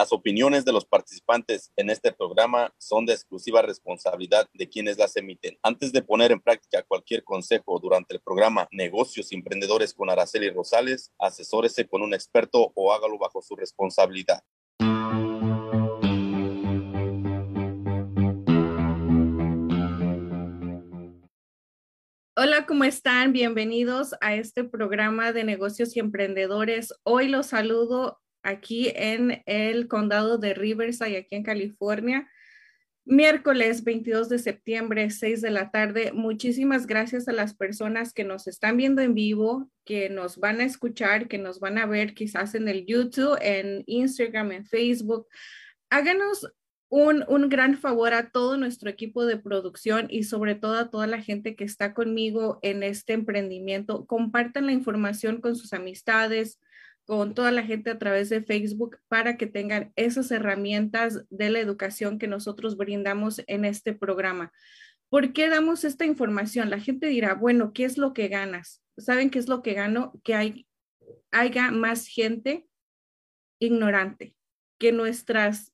Las opiniones de los participantes en este programa son de exclusiva responsabilidad de quienes las emiten. Antes de poner en práctica cualquier consejo durante el programa Negocios Emprendedores con Araceli Rosales, asesórese con un experto o hágalo bajo su responsabilidad. Hola, ¿cómo están? Bienvenidos a este programa de negocios y emprendedores. Hoy los saludo aquí en el condado de Riverside, aquí en California. Miércoles 22 de septiembre, 6 de la tarde. Muchísimas gracias a las personas que nos están viendo en vivo, que nos van a escuchar, que nos van a ver quizás en el YouTube, en Instagram, en Facebook. Háganos un, un, gran favor a todo nuestro equipo de producción y sobre todo a toda la gente que está conmigo en este emprendimiento. Compartan la información con sus amistades, con toda la gente a través de Facebook para que tengan esas herramientas de la educación que nosotros brindamos en este programa. ¿Por qué damos esta información? La gente dirá, bueno, ¿qué es lo que ganas? ¿Saben qué es lo que gano? Que hay, haya más gente ignorante, que nuestras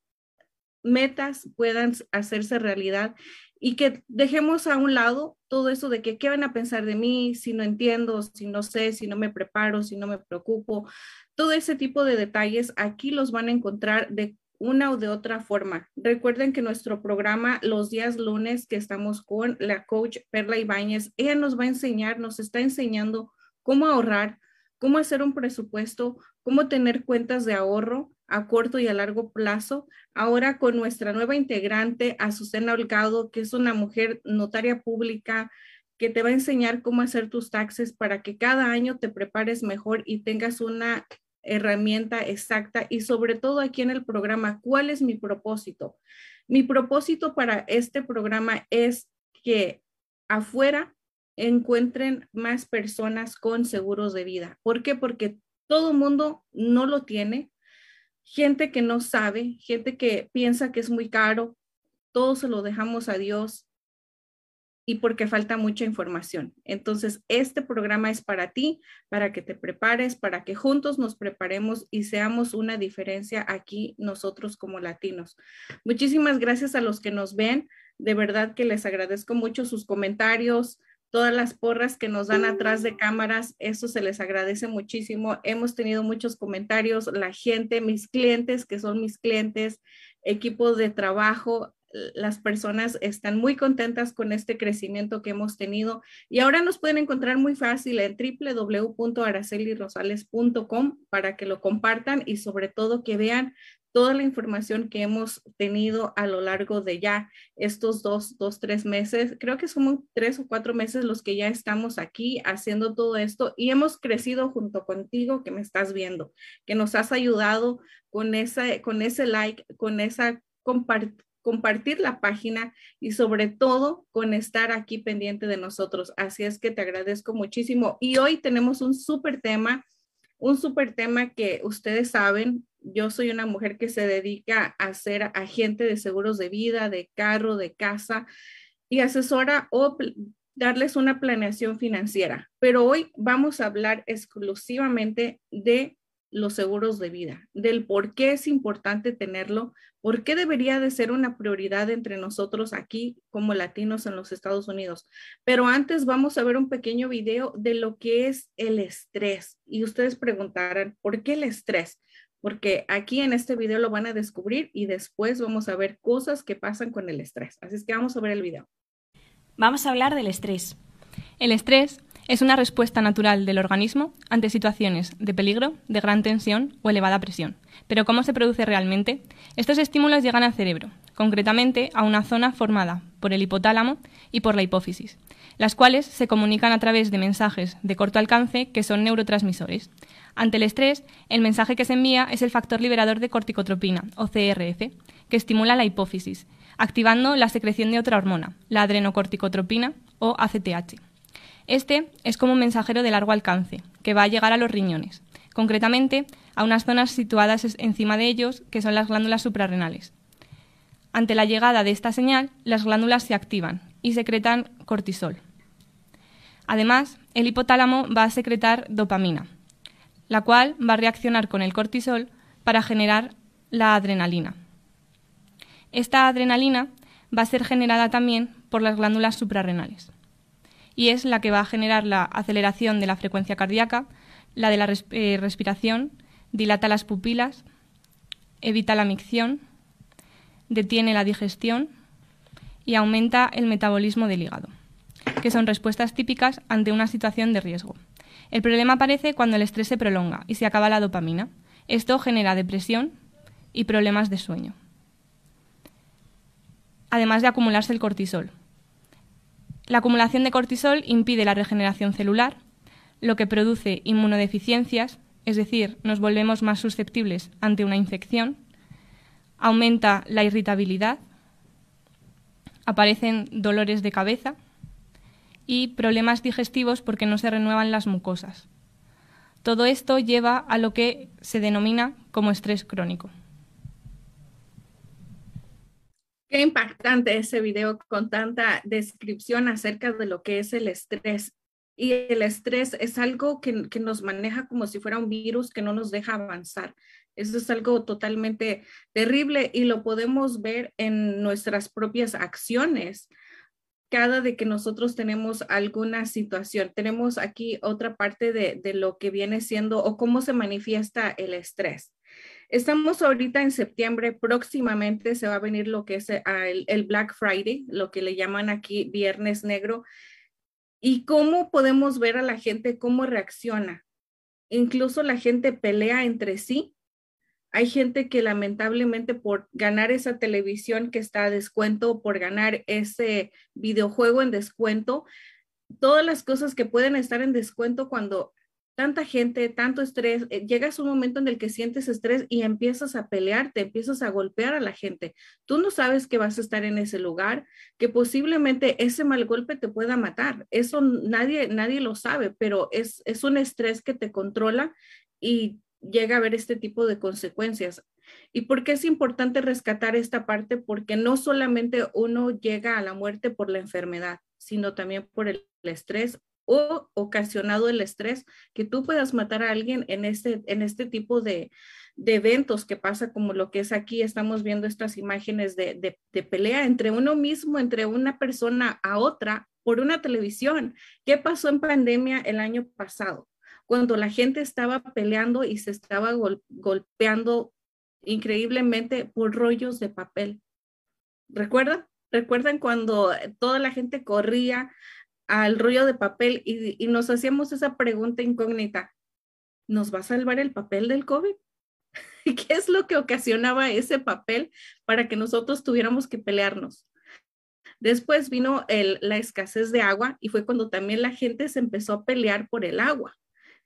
metas puedan hacerse realidad y que dejemos a un lado todo eso de que qué van a pensar de mí si no entiendo, si no sé, si no me preparo, si no me preocupo, todo ese tipo de detalles aquí los van a encontrar de una o de otra forma. Recuerden que nuestro programa los días lunes que estamos con la coach Perla Ibáñez, ella nos va a enseñar, nos está enseñando cómo ahorrar, cómo hacer un presupuesto, cómo tener cuentas de ahorro a corto y a largo plazo. Ahora con nuestra nueva integrante, Azucena Holgado, que es una mujer notaria pública, que te va a enseñar cómo hacer tus taxes para que cada año te prepares mejor y tengas una herramienta exacta y sobre todo aquí en el programa, ¿cuál es mi propósito? Mi propósito para este programa es que afuera encuentren más personas con seguros de vida. ¿Por qué? Porque todo mundo no lo tiene. Gente que no sabe, gente que piensa que es muy caro, todo se lo dejamos a Dios y porque falta mucha información. Entonces, este programa es para ti, para que te prepares, para que juntos nos preparemos y seamos una diferencia aquí nosotros como latinos. Muchísimas gracias a los que nos ven. De verdad que les agradezco mucho sus comentarios, todas las porras que nos dan atrás de cámaras, eso se les agradece muchísimo. Hemos tenido muchos comentarios, la gente, mis clientes, que son mis clientes, equipo de trabajo, las personas están muy contentas con este crecimiento que hemos tenido y ahora nos pueden encontrar muy fácil en www.aracelirosales.com para que lo compartan y sobre todo que vean toda la información que hemos tenido a lo largo de ya estos dos, dos, tres meses. Creo que son tres o cuatro meses los que ya estamos aquí haciendo todo esto y hemos crecido junto contigo que me estás viendo, que nos has ayudado con, esa, con ese like, con esa compartir compartir la página y sobre todo con estar aquí pendiente de nosotros. Así es que te agradezco muchísimo. Y hoy tenemos un súper tema, un súper tema que ustedes saben, yo soy una mujer que se dedica a ser agente de seguros de vida, de carro, de casa y asesora o darles una planeación financiera. Pero hoy vamos a hablar exclusivamente de los seguros de vida, del por qué es importante tenerlo, por qué debería de ser una prioridad entre nosotros aquí como latinos en los Estados Unidos. Pero antes vamos a ver un pequeño video de lo que es el estrés. Y ustedes preguntarán, ¿por qué el estrés? Porque aquí en este video lo van a descubrir y después vamos a ver cosas que pasan con el estrés. Así es que vamos a ver el video. Vamos a hablar del estrés. El estrés es una respuesta natural del organismo ante situaciones de peligro, de gran tensión o elevada presión. Pero ¿cómo se produce realmente? Estos estímulos llegan al cerebro, concretamente a una zona formada por el hipotálamo y por la hipófisis, las cuales se comunican a través de mensajes de corto alcance que son neurotransmisores. Ante el estrés, el mensaje que se envía es el factor liberador de corticotropina, o CRF, que estimula la hipófisis, activando la secreción de otra hormona, la adrenocorticotropina o ACTH. Este es como un mensajero de largo alcance, que va a llegar a los riñones, concretamente a unas zonas situadas encima de ellos, que son las glándulas suprarrenales. Ante la llegada de esta señal, las glándulas se activan y secretan cortisol. Además, el hipotálamo va a secretar dopamina, la cual va a reaccionar con el cortisol para generar la adrenalina. Esta adrenalina va a ser generada también por las glándulas suprarrenales y es la que va a generar la aceleración de la frecuencia cardíaca, la de la eh, respiración, dilata las pupilas, evita la micción, detiene la digestión y aumenta el metabolismo del hígado, que son respuestas típicas ante una situación de riesgo. El problema aparece cuando el estrés se prolonga y se acaba la dopamina. Esto genera depresión y problemas de sueño además de acumularse el cortisol. La acumulación de cortisol impide la regeneración celular, lo que produce inmunodeficiencias, es decir, nos volvemos más susceptibles ante una infección, aumenta la irritabilidad, aparecen dolores de cabeza y problemas digestivos porque no se renuevan las mucosas. Todo esto lleva a lo que se denomina como estrés crónico. Qué impactante ese video con tanta descripción acerca de lo que es el estrés. Y el estrés es algo que, que, nos maneja como si fuera un virus que no nos deja avanzar. Eso es algo totalmente terrible y lo podemos ver en nuestras propias acciones. Cada de que nosotros tenemos alguna situación, tenemos aquí otra parte de, de lo que viene siendo o cómo se manifiesta el estrés. Estamos ahorita en septiembre, próximamente se va a venir lo que es eh, el, Black Friday, lo que le llaman aquí Viernes Negro, y cómo podemos ver a la gente, cómo reacciona. Incluso la gente pelea entre sí. Hay gente que lamentablemente por ganar esa televisión que está a descuento, por ganar ese videojuego en descuento, todas las cosas que pueden estar en descuento cuando tanta gente, tanto estrés, eh, llegas a un momento en el que sientes estrés y empiezas a pelear, te empiezas a golpear a la gente. Tú no sabes que vas a estar en ese lugar, que posiblemente ese mal golpe te pueda matar. Eso nadie, nadie lo sabe, pero es, es un estrés que te controla y llega a haber este tipo de consecuencias. ¿Y por qué es importante rescatar esta parte? Porque no solamente uno llega a la muerte por la enfermedad, sino también por el estrés o ocasionado el estrés, que tú puedas matar a alguien en este, en este tipo de, eventos que pasa como lo que es aquí. Estamos viendo estas imágenes de, de, pelea entre uno mismo, entre una persona a otra por una televisión. ¿Qué pasó en pandemia el año pasado? Cuando la gente estaba peleando y se estaba golpeando increíblemente por rollos de papel. ¿Recuerdan? ¿Recuerdan cuando toda la gente corría al rollo de papel y, nos hacíamos esa pregunta incógnita, ¿nos va a salvar el papel del COVID? ¿Y qué es lo que ocasionaba ese papel para que nosotros tuviéramos que pelearnos? Después vino la escasez de agua y fue cuando también la gente se empezó a pelear por el agua.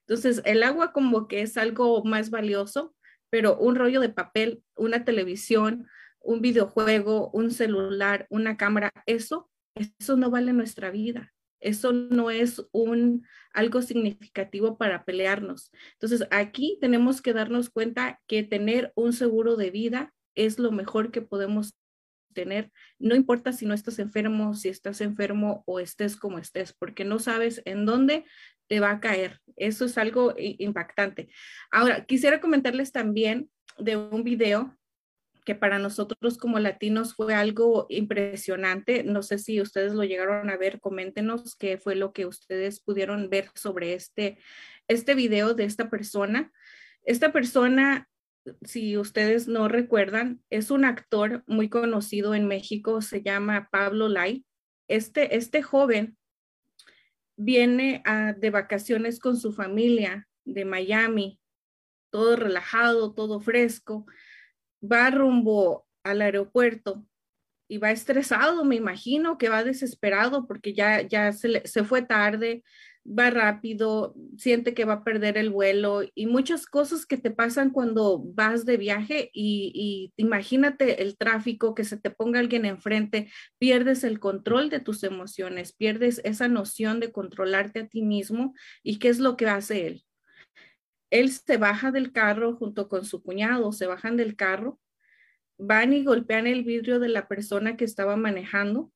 Entonces, el agua como que es algo más valioso, pero un rollo de papel, una televisión, un videojuego, un celular, una cámara, eso, eso no vale nuestra vida. Eso no es un algo significativo para pelearnos. Entonces, aquí tenemos que darnos cuenta que tener un seguro de vida es lo mejor que podemos tener, no importa si no estás enfermo, si estás enfermo o estés como estés, porque no sabes en dónde te va a caer. Eso es algo impactante. Ahora, quisiera comentarles también de un video que para nosotros como latinos fue algo impresionante. No sé si ustedes lo llegaron a ver, coméntenos qué fue lo que ustedes pudieron ver sobre este, este video de esta persona. Esta persona si ustedes no recuerdan, es un actor muy conocido en México, se llama Pablo Lai. Este, este joven viene de vacaciones con su familia de Miami, todo relajado, todo fresco, va rumbo al aeropuerto y va estresado, me imagino que va desesperado porque ya, ya se, se fue tarde, va rápido, siente que va a perder el vuelo y muchas cosas que te pasan cuando vas de viaje y, imagínate el tráfico, que se te ponga alguien enfrente, pierdes el control de tus emociones, pierdes esa noción de controlarte a ti mismo y qué es lo que hace él. Él se baja del carro junto con su cuñado, se bajan del carro, van y golpean el vidrio de la persona que estaba manejando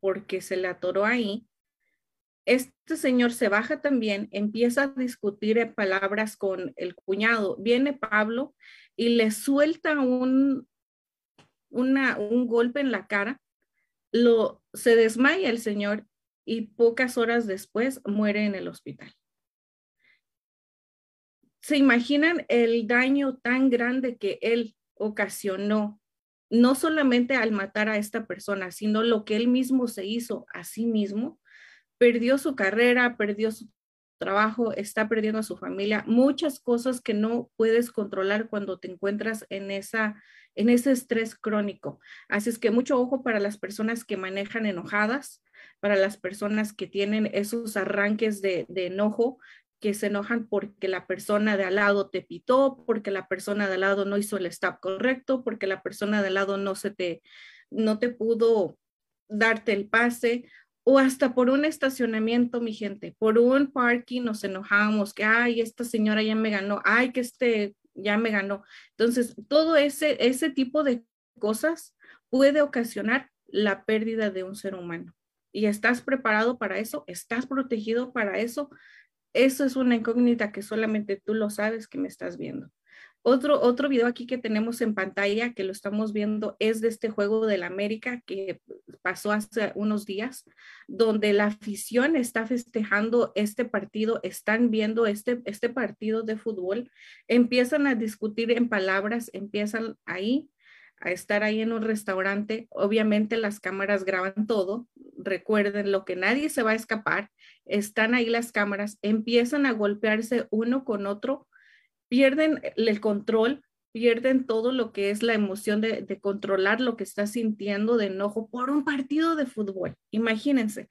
porque se le atoró ahí este señor se baja también, empieza a discutir en palabras con el cuñado. Viene Pablo y le suelta un, un golpe en la cara. Lo, se desmaya el señor y pocas horas después muere en el hospital. ¿Se imaginan el daño tan grande que él ocasionó, no solamente al matar a esta persona, sino lo que él mismo se hizo a sí mismo? perdió su carrera, perdió su trabajo, está perdiendo a su familia, muchas cosas que no puedes controlar cuando te encuentras en esa en ese estrés crónico. Así es que mucho ojo para las personas que manejan enojadas, para las personas que tienen esos arranques de, de enojo, que se enojan porque la persona de al lado te pitó, porque la persona de al lado no hizo el stop correcto, porque la persona de al lado no se te, no te pudo darte el pase o hasta por un estacionamiento, mi gente, por un parking nos enojamos, que, ay, esta señora ya me ganó, ay, que este ya me ganó. Entonces, todo ese, ese tipo de cosas puede ocasionar la pérdida de un ser humano. ¿Y estás preparado para eso? ¿Estás protegido para eso? Eso es una incógnita que solamente tú lo sabes que me estás viendo. Otro, otro video aquí que tenemos en pantalla, que lo estamos viendo, es de este juego del América que pasó hace unos días, donde la afición está festejando este partido, están viendo este, este partido de fútbol, empiezan a discutir en palabras, empiezan ahí a estar ahí en un restaurante. Obviamente las cámaras graban todo. Recuerden lo que nadie se va a escapar. Están ahí las cámaras, empiezan a golpearse uno con otro pierden el control, pierden todo lo que es la emoción de, controlar lo que está sintiendo de enojo por un partido de fútbol. Imagínense,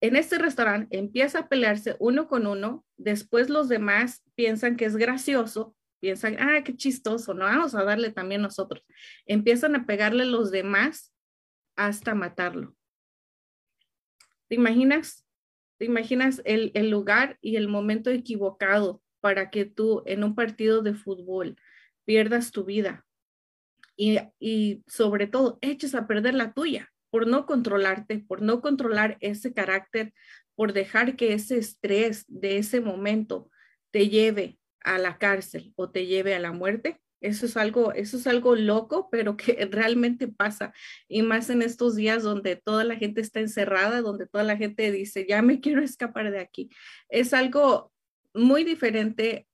en este restaurante empieza a pelearse uno con uno, después los demás piensan que es gracioso, piensan, ah, qué chistoso, no vamos a darle también nosotros. Empiezan a pegarle los demás hasta matarlo. ¿Te imaginas? ¿Te imaginas el, el lugar y el momento equivocado para que tú en un partido de fútbol pierdas tu vida y, y sobre todo eches a perder la tuya por no controlarte, por no controlar ese carácter, por dejar que ese estrés de ese momento te lleve a la cárcel o te lleve a la muerte. Eso es algo, eso es algo loco, pero que realmente pasa. Y más en estos días donde toda la gente está encerrada, donde toda la gente dice, ya me quiero escapar de aquí. Es algo muy diferente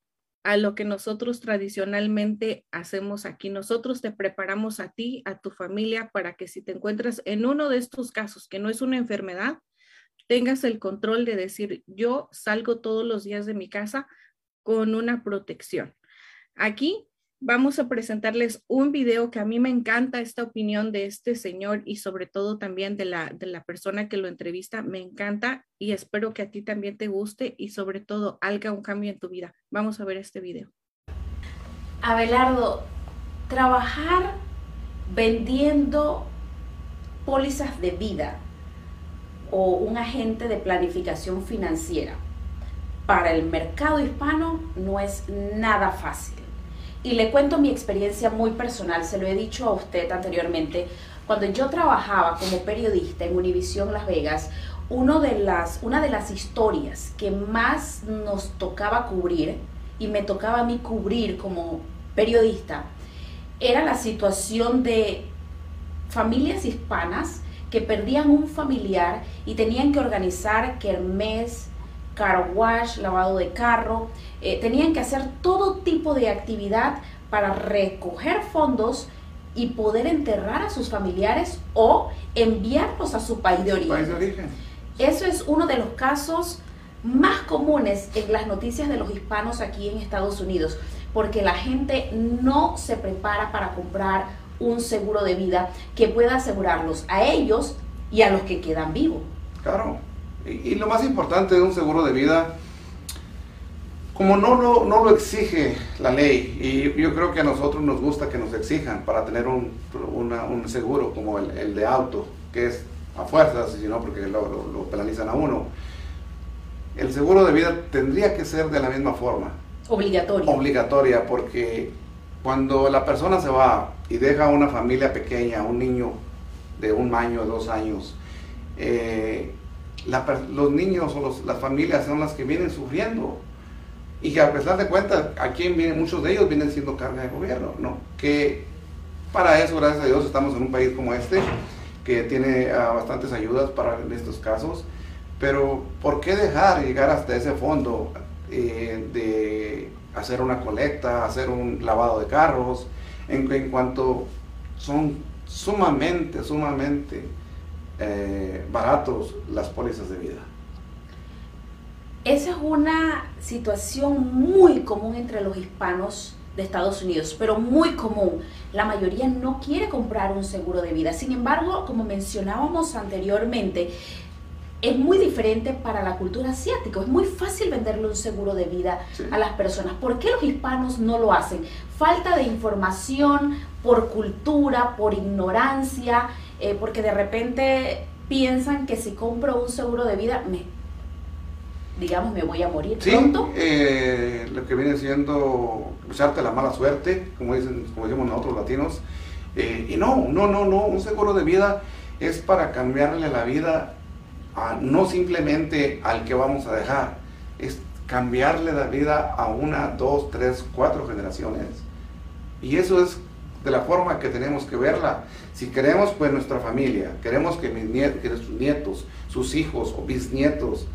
a lo que nosotros tradicionalmente hacemos aquí. Nosotros te preparamos a ti, a tu familia, para que si te encuentras en uno de estos casos, que no es una enfermedad, tengas el control de decir, yo salgo todos los días de mi casa con una protección. Aquí vamos a presentarles un video que a mí me encanta esta opinión de este señor y sobre todo también de la, de la persona que lo entrevista. Me encanta y espero que a ti también te guste y sobre todo haga un cambio en tu vida. Vamos a ver este video. Abelardo, trabajar vendiendo pólizas de vida o un agente de planificación financiera para el mercado hispano no es nada fácil. Y le cuento mi experiencia muy personal, se lo he dicho a usted anteriormente. Cuando yo trabajaba como periodista en Univision Las Vegas, uno de las, una de las historias que más nos tocaba cubrir, y me tocaba a mí cubrir como periodista, era la situación de familias hispanas que perdían un familiar y tenían que organizar kermés, car wash, lavado de carro, eh, tenían que hacer todo tipo de actividad para recoger fondos y poder enterrar a sus familiares o enviarlos a su país de origen. Eso es uno de los casos más comunes en las noticias de los hispanos aquí en Estados Unidos, porque la gente no se prepara para comprar un seguro de vida que pueda asegurarlos a ellos y a los que quedan vivos. Claro, y, lo más importante de un seguro de vida, como no lo, no lo exige la ley, y yo creo que a nosotros nos gusta que nos exijan para tener un, un seguro como el, el, de auto, que es a fuerzas, sino porque lo, lo, penalizan a uno. El seguro de vida tendría que ser de la misma forma. Obligatoria. Obligatoria, porque cuando la persona se va y deja una familia pequeña, un niño de un año, dos años, eh, los niños o las familias son las que vienen sufriendo. Y que a pesar de cuentas, aquí vienen, muchos de ellos vienen siendo carga de gobierno, ¿no? Que para eso, gracias a Dios, estamos en un país como este, que tiene ah, bastantes ayudas para en estos casos. Pero, ¿por qué dejar llegar hasta ese fondo eh, de hacer una colecta, hacer un lavado de carros, en, en cuanto son sumamente, sumamente eh, baratos las pólizas de vida. Esa es una situación muy común entre los hispanos de Estados Unidos, pero muy común. La mayoría no quiere comprar un seguro de vida. Sin embargo, como mencionábamos anteriormente, es muy diferente para la cultura asiática. Es muy fácil venderle un seguro de vida a las personas. ¿Por qué los hispanos no lo hacen? Falta de información, por cultura, por ignorancia. Eh, porque de repente piensan que si compro un seguro de vida, me, digamos, me voy a morir sí, Eh, lo que viene siendo usarte la mala suerte, como, dicen, como decimos nosotros latinos. Eh, y no, no, no, no, un seguro de vida es para cambiarle la vida a, no simplemente al que vamos a dejar, es cambiarle la vida a una, dos, tres, cuatro generaciones. Y eso es de la forma que tenemos que verla. Si queremos pues nuestra familia, queremos que, mis nietos, que sus nietos, sus hijos o bisnietos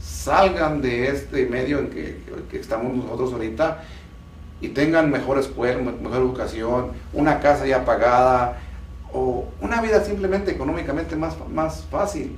salgan de este medio en que, estamos nosotros ahorita y tengan mejor escuela, mejor educación, una casa ya pagada o una vida simplemente económicamente más, más fácil.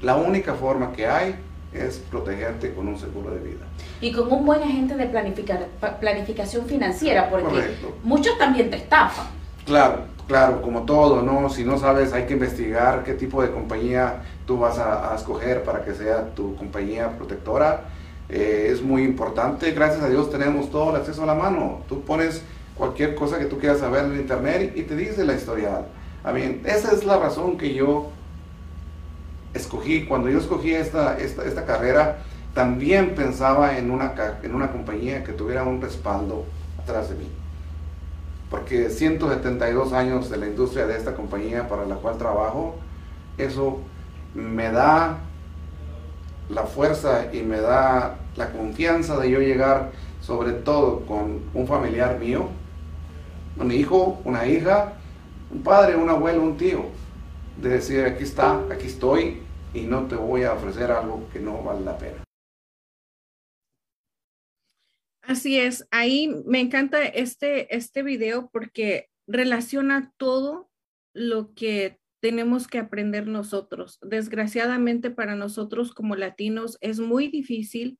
La única forma que hay es protegerte con un seguro de vida. Y con un buen agente de planificar, planificación financiera, porque muchos también te estafan. Claro, claro, como todo, ¿no? Si no sabes, hay que investigar qué tipo de compañía tú vas a, escoger para que sea tu compañía protectora. Eh, es muy importante, gracias a Dios tenemos todo el acceso a la mano. Tú pones cualquier cosa que tú quieras saber en internet y te dice la historial. A esa es la razón que yo escogí, cuando yo escogí esta, esta, esta carrera, también pensaba en una, en una compañía que tuviera un respaldo atrás de mí. Porque 172 años de la industria de esta compañía para la cual trabajo, eso me da la fuerza y me da la confianza de yo llegar sobre todo con un familiar mío, un hijo, una hija, un padre, un abuelo, un tío, de decir, aquí está, aquí estoy y no te voy a ofrecer algo que no vale la pena. Así es, ahí me encanta este, este video porque relaciona todo lo que tenemos que aprender nosotros. Desgraciadamente para nosotros como latinos es muy difícil,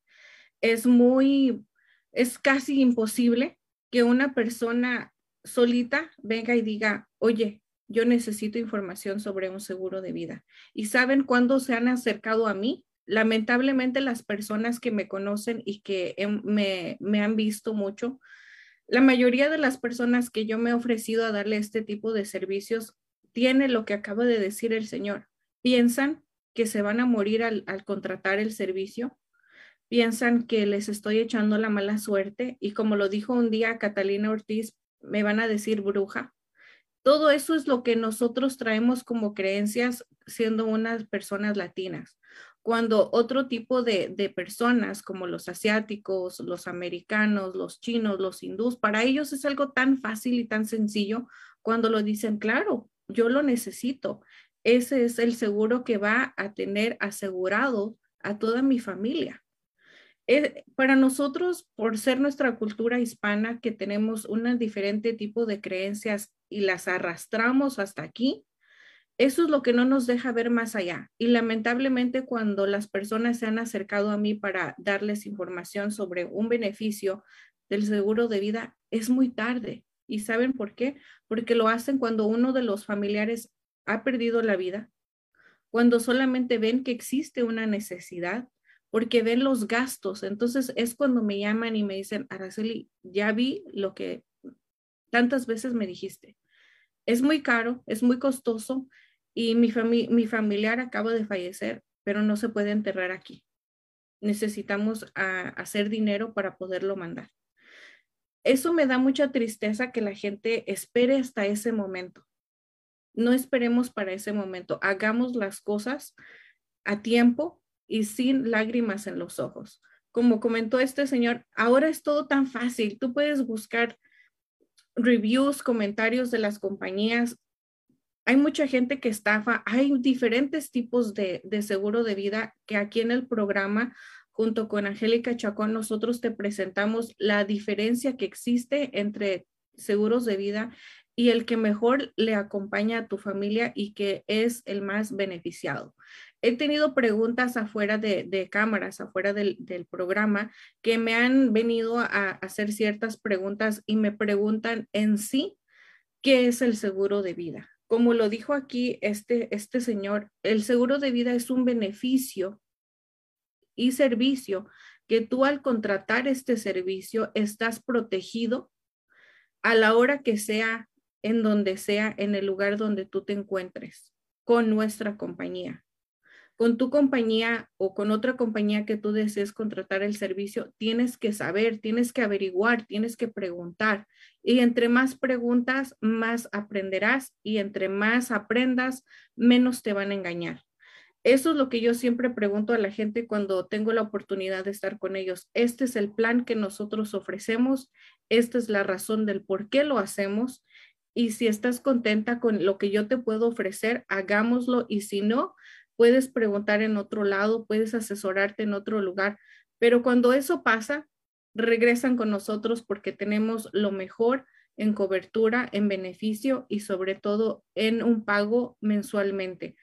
es muy, es casi imposible que una persona solita venga y diga, oye, yo necesito información sobre un seguro de vida. ¿Y saben cuándo se han acercado a mí? Lamentablemente las personas que me conocen y que me, han visto mucho, La mayoría de las personas que yo me he ofrecido a darle este tipo de servicios tiene lo que acaba de decir el Señor. Piensan que se van a morir al, al contratar el servicio, piensan que les estoy echando la mala suerte y como lo dijo un día Catalina Ortiz, me van a decir bruja. Todo eso es lo que nosotros traemos como creencias siendo unas personas latinas. Cuando otro tipo de, personas como los asiáticos, los americanos, los chinos, los hindús, para ellos es algo tan fácil y tan sencillo cuando lo dicen, claro, yo lo necesito. Ese es el seguro que va a tener asegurado a toda mi familia. Eh, para nosotros, por ser nuestra cultura hispana, que tenemos un diferente tipo de creencias y las arrastramos hasta aquí, eso es lo que no nos deja ver más allá. Y lamentablemente cuando las personas se han acercado a mí para darles información sobre un beneficio del seguro de vida, es muy tarde. ¿Y saben por qué? Porque lo hacen cuando uno de los familiares ha perdido la vida, cuando solamente ven que existe una necesidad, porque ven los gastos. Entonces es cuando me llaman y me dicen, Araceli, ya vi lo que tantas veces me dijiste. Es muy caro, es muy costoso y mi, mi familiar acaba de fallecer, pero no se puede enterrar aquí. Necesitamos hacer dinero para poderlo mandar. Eso me da mucha tristeza que la gente espere hasta ese momento. No esperemos para ese momento. Hagamos las cosas a tiempo y sin lágrimas en los ojos. Como comentó este señor, ahora es todo tan fácil. Tú puedes buscar reviews, comentarios de las compañías. Hay mucha gente que estafa. Hay diferentes tipos de, de seguro de vida que aquí en el programa junto con Angélica Chacón, nosotros te presentamos la diferencia que existe entre seguros de vida y el que mejor le acompaña a tu familia y que es el más beneficiado. He tenido preguntas afuera de, cámaras, afuera del, programa, que me han venido a, hacer ciertas preguntas y me preguntan en sí qué es el seguro de vida. Como lo dijo aquí este, este señor, el seguro de vida es un beneficio y servicio que tú al contratar este servicio estás protegido a la hora que sea en donde sea, en el lugar donde tú te encuentres, con nuestra compañía. Con tu compañía o con otra compañía que tú desees contratar el servicio, tienes que saber, tienes que averiguar, tienes que preguntar. Y entre más preguntas, más aprenderás y entre más aprendas, menos te van a engañar. Eso es lo que yo siempre pregunto a la gente cuando tengo la oportunidad de estar con ellos. Este es el plan que nosotros ofrecemos, esta es la razón del por qué lo hacemos y si estás contenta con lo que yo te puedo ofrecer, hagámoslo y si no, puedes preguntar en otro lado, puedes asesorarte en otro lugar, pero cuando eso pasa, regresan con nosotros porque tenemos lo mejor en cobertura, en beneficio y sobre todo en un pago mensualmente.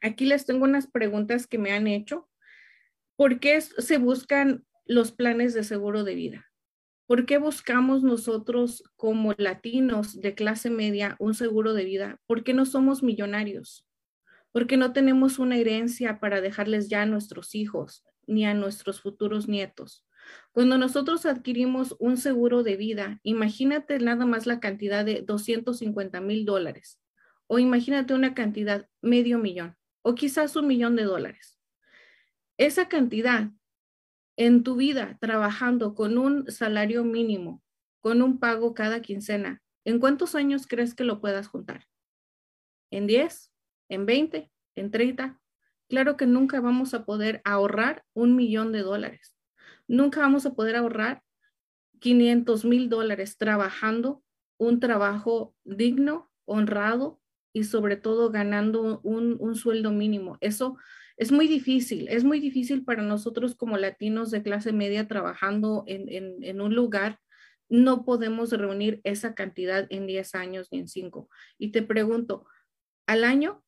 Aquí les tengo unas preguntas que me han hecho. ¿Por qué se buscan los planes de seguro de vida? ¿Por qué buscamos nosotros como latinos de clase media un seguro de vida? ¿Por qué no somos millonarios? ¿Por qué no tenemos una herencia para dejarles ya a nuestros hijos ni a nuestros futuros nietos? Cuando nosotros adquirimos un seguro de vida, imagínate nada más la cantidad de 250 mil dólares o imagínate una cantidad medio millón o quizás un millón de dólares. Esa cantidad en tu vida trabajando con un salario mínimo, con un pago cada quincena, ¿en cuántos años crees que lo puedas juntar? ¿En 10? ¿En 20? ¿En 30? Claro que nunca vamos a poder ahorrar un millón de dólares. Nunca vamos a poder ahorrar 500 mil dólares trabajando un trabajo digno, honrado y sobre todo ganando un, un sueldo mínimo. Eso es muy difícil, es muy difícil para nosotros como latinos de clase media trabajando en, un lugar. No podemos reunir esa cantidad en 10 años ni en 5. Y te pregunto, al año,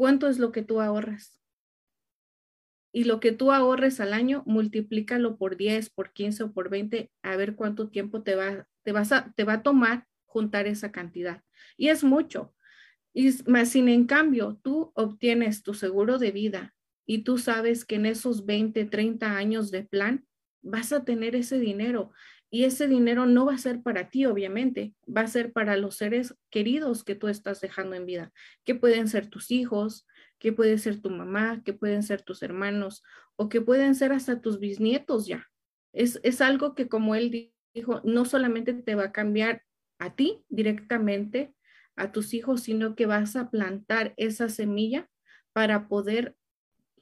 ¿cuánto es lo que tú ahorras? Y lo que tú ahorres al año, multiplícalo por 10, por 15 o por 20, a ver cuánto tiempo te va, te vas a, te va a tomar juntar esa cantidad. Y es mucho. Y más sin en cambio, tú obtienes tu seguro de vida y tú sabes que en esos 20, 30 años de plan vas a tener ese dinero. Y ese dinero no va a ser para ti, obviamente, va a ser para los seres queridos que tú estás dejando en vida, que pueden ser tus hijos, que puede ser tu mamá, que pueden ser tus hermanos o que pueden ser hasta tus bisnietos ya. Es, es algo que como él dijo, no solamente te va a cambiar a ti directamente, a tus hijos, sino que vas a plantar esa semilla para poder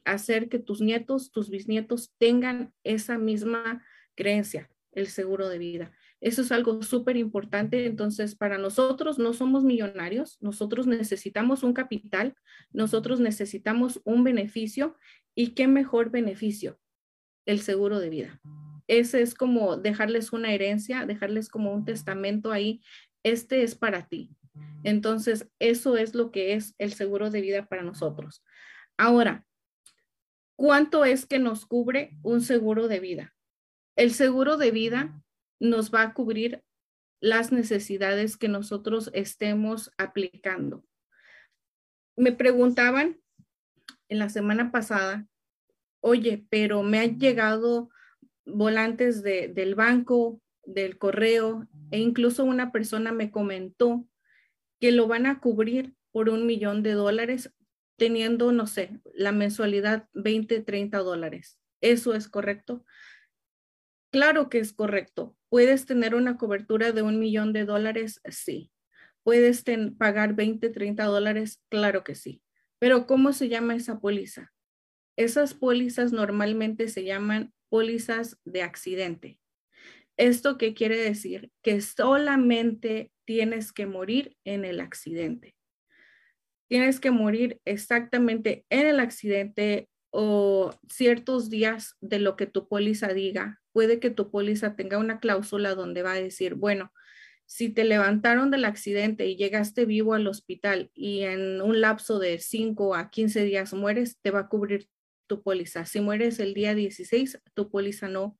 hacer que tus nietos, tus bisnietos tengan esa misma creencia, el seguro de vida. Eso es algo súper importante. Entonces, para nosotros no somos millonarios, nosotros necesitamos un capital, nosotros necesitamos un beneficio y qué mejor beneficio, el seguro de vida. Ese es como dejarles una herencia, dejarles como un testamento ahí. Este es para ti. Entonces, eso es lo que es el seguro de vida para nosotros. Ahora, ¿cuánto es que nos cubre un seguro de vida? El seguro de vida nos va a cubrir las necesidades que nosotros estemos aplicando. Me preguntaban en la semana pasada, oye, pero me han llegado volantes del banco, del correo, e incluso una persona me comentó que lo van a cubrir por un millón de dólares teniendo, no sé, la mensualidad 20, 30 dólares. ¿Eso es correcto? Claro que es correcto. ¿Puedes tener una cobertura de un millón de dólares? Sí. ¿Puedes pagar 20, 30 dólares? Claro que sí. Pero ¿cómo se llama esa póliza? Esas pólizas normalmente se llaman pólizas de accidente. ¿Esto qué quiere decir? Que solamente tienes que morir en el accidente. Tienes que morir exactamente en el accidente o ciertos días de lo que tu póliza diga. Puede que tu póliza tenga una cláusula donde va a decir, bueno, si te levantaron del accidente y llegaste vivo al hospital y en un lapso de 5 a 15 días mueres, te va a cubrir tu póliza. Si mueres el día 16, tu póliza no,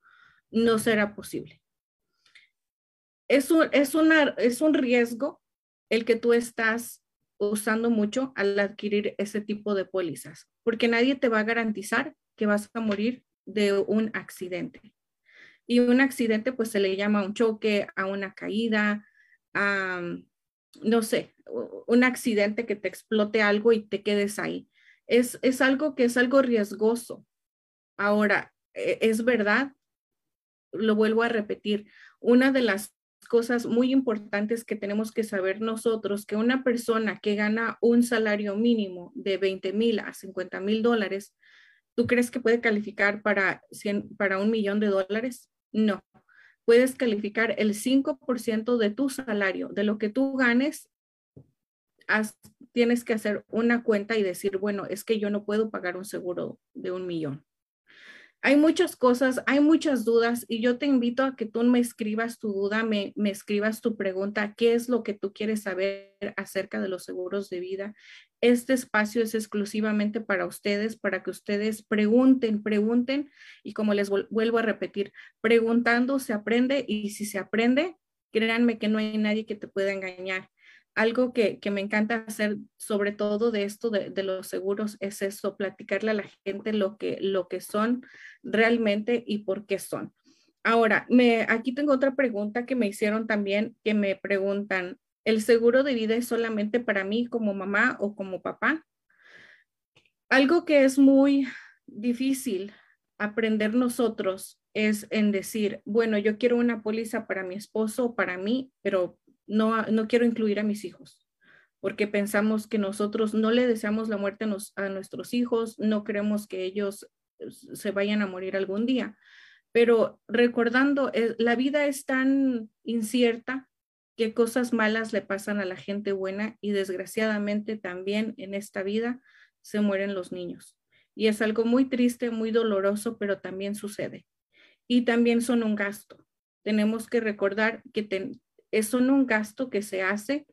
no será posible es un, es, es un riesgo el que tú estás usando mucho al adquirir ese tipo de pólizas, porque nadie te va a garantizar que vas a morir de un accidente. Y un accidente pues se le llama un choque, a una caída, a, no sé, un accidente que te explote algo y te quedes ahí. Es, es algo que es algo riesgoso. Ahora, e, es verdad, lo vuelvo a repetir, una de las cosas muy importantes que tenemos que saber nosotros, que una persona que gana un salario mínimo de 20 mil a 50 mil dólares, ¿tú crees que puede calificar para, para un millón de dólares? No. Puedes calificar el 5% de tu salario, de lo que tú ganes, tienes que hacer una cuenta y decir, bueno, es que yo no puedo pagar un seguro de un millón hay muchas cosas, hay muchas dudas y yo te invito a que tú me escribas tu duda, me, escribas tu pregunta, qué es lo que tú quieres saber acerca de los seguros de vida. Este espacio es exclusivamente para ustedes, para que ustedes pregunten, pregunten y como les vuelvo a repetir, preguntando se aprende y si se aprende, créanme que no hay nadie que te pueda engañar algo que, me encanta hacer, sobre todo de esto de, los seguros, es eso, platicarle a la gente lo que, lo que son realmente y por qué son. Ahora, me, aquí tengo otra pregunta que me hicieron también, que me preguntan, ¿el seguro de vida es solamente para mí como mamá o como papá? Algo que es muy difícil aprender nosotros es en decir, bueno, yo quiero una póliza para mi esposo o para mí, pero no, no quiero incluir a mis hijos, porque pensamos que nosotros no le deseamos la muerte a, nuestros hijos, no queremos que ellos eh, se vayan a morir algún día. Pero recordando, eh, la vida es tan incierta que cosas malas le pasan a la gente buena y desgraciadamente también en esta vida se mueren los niños. Y es algo muy triste, muy doloroso, pero también sucede. Y también son un gasto. Tenemos que recordar que es un gasto que se hace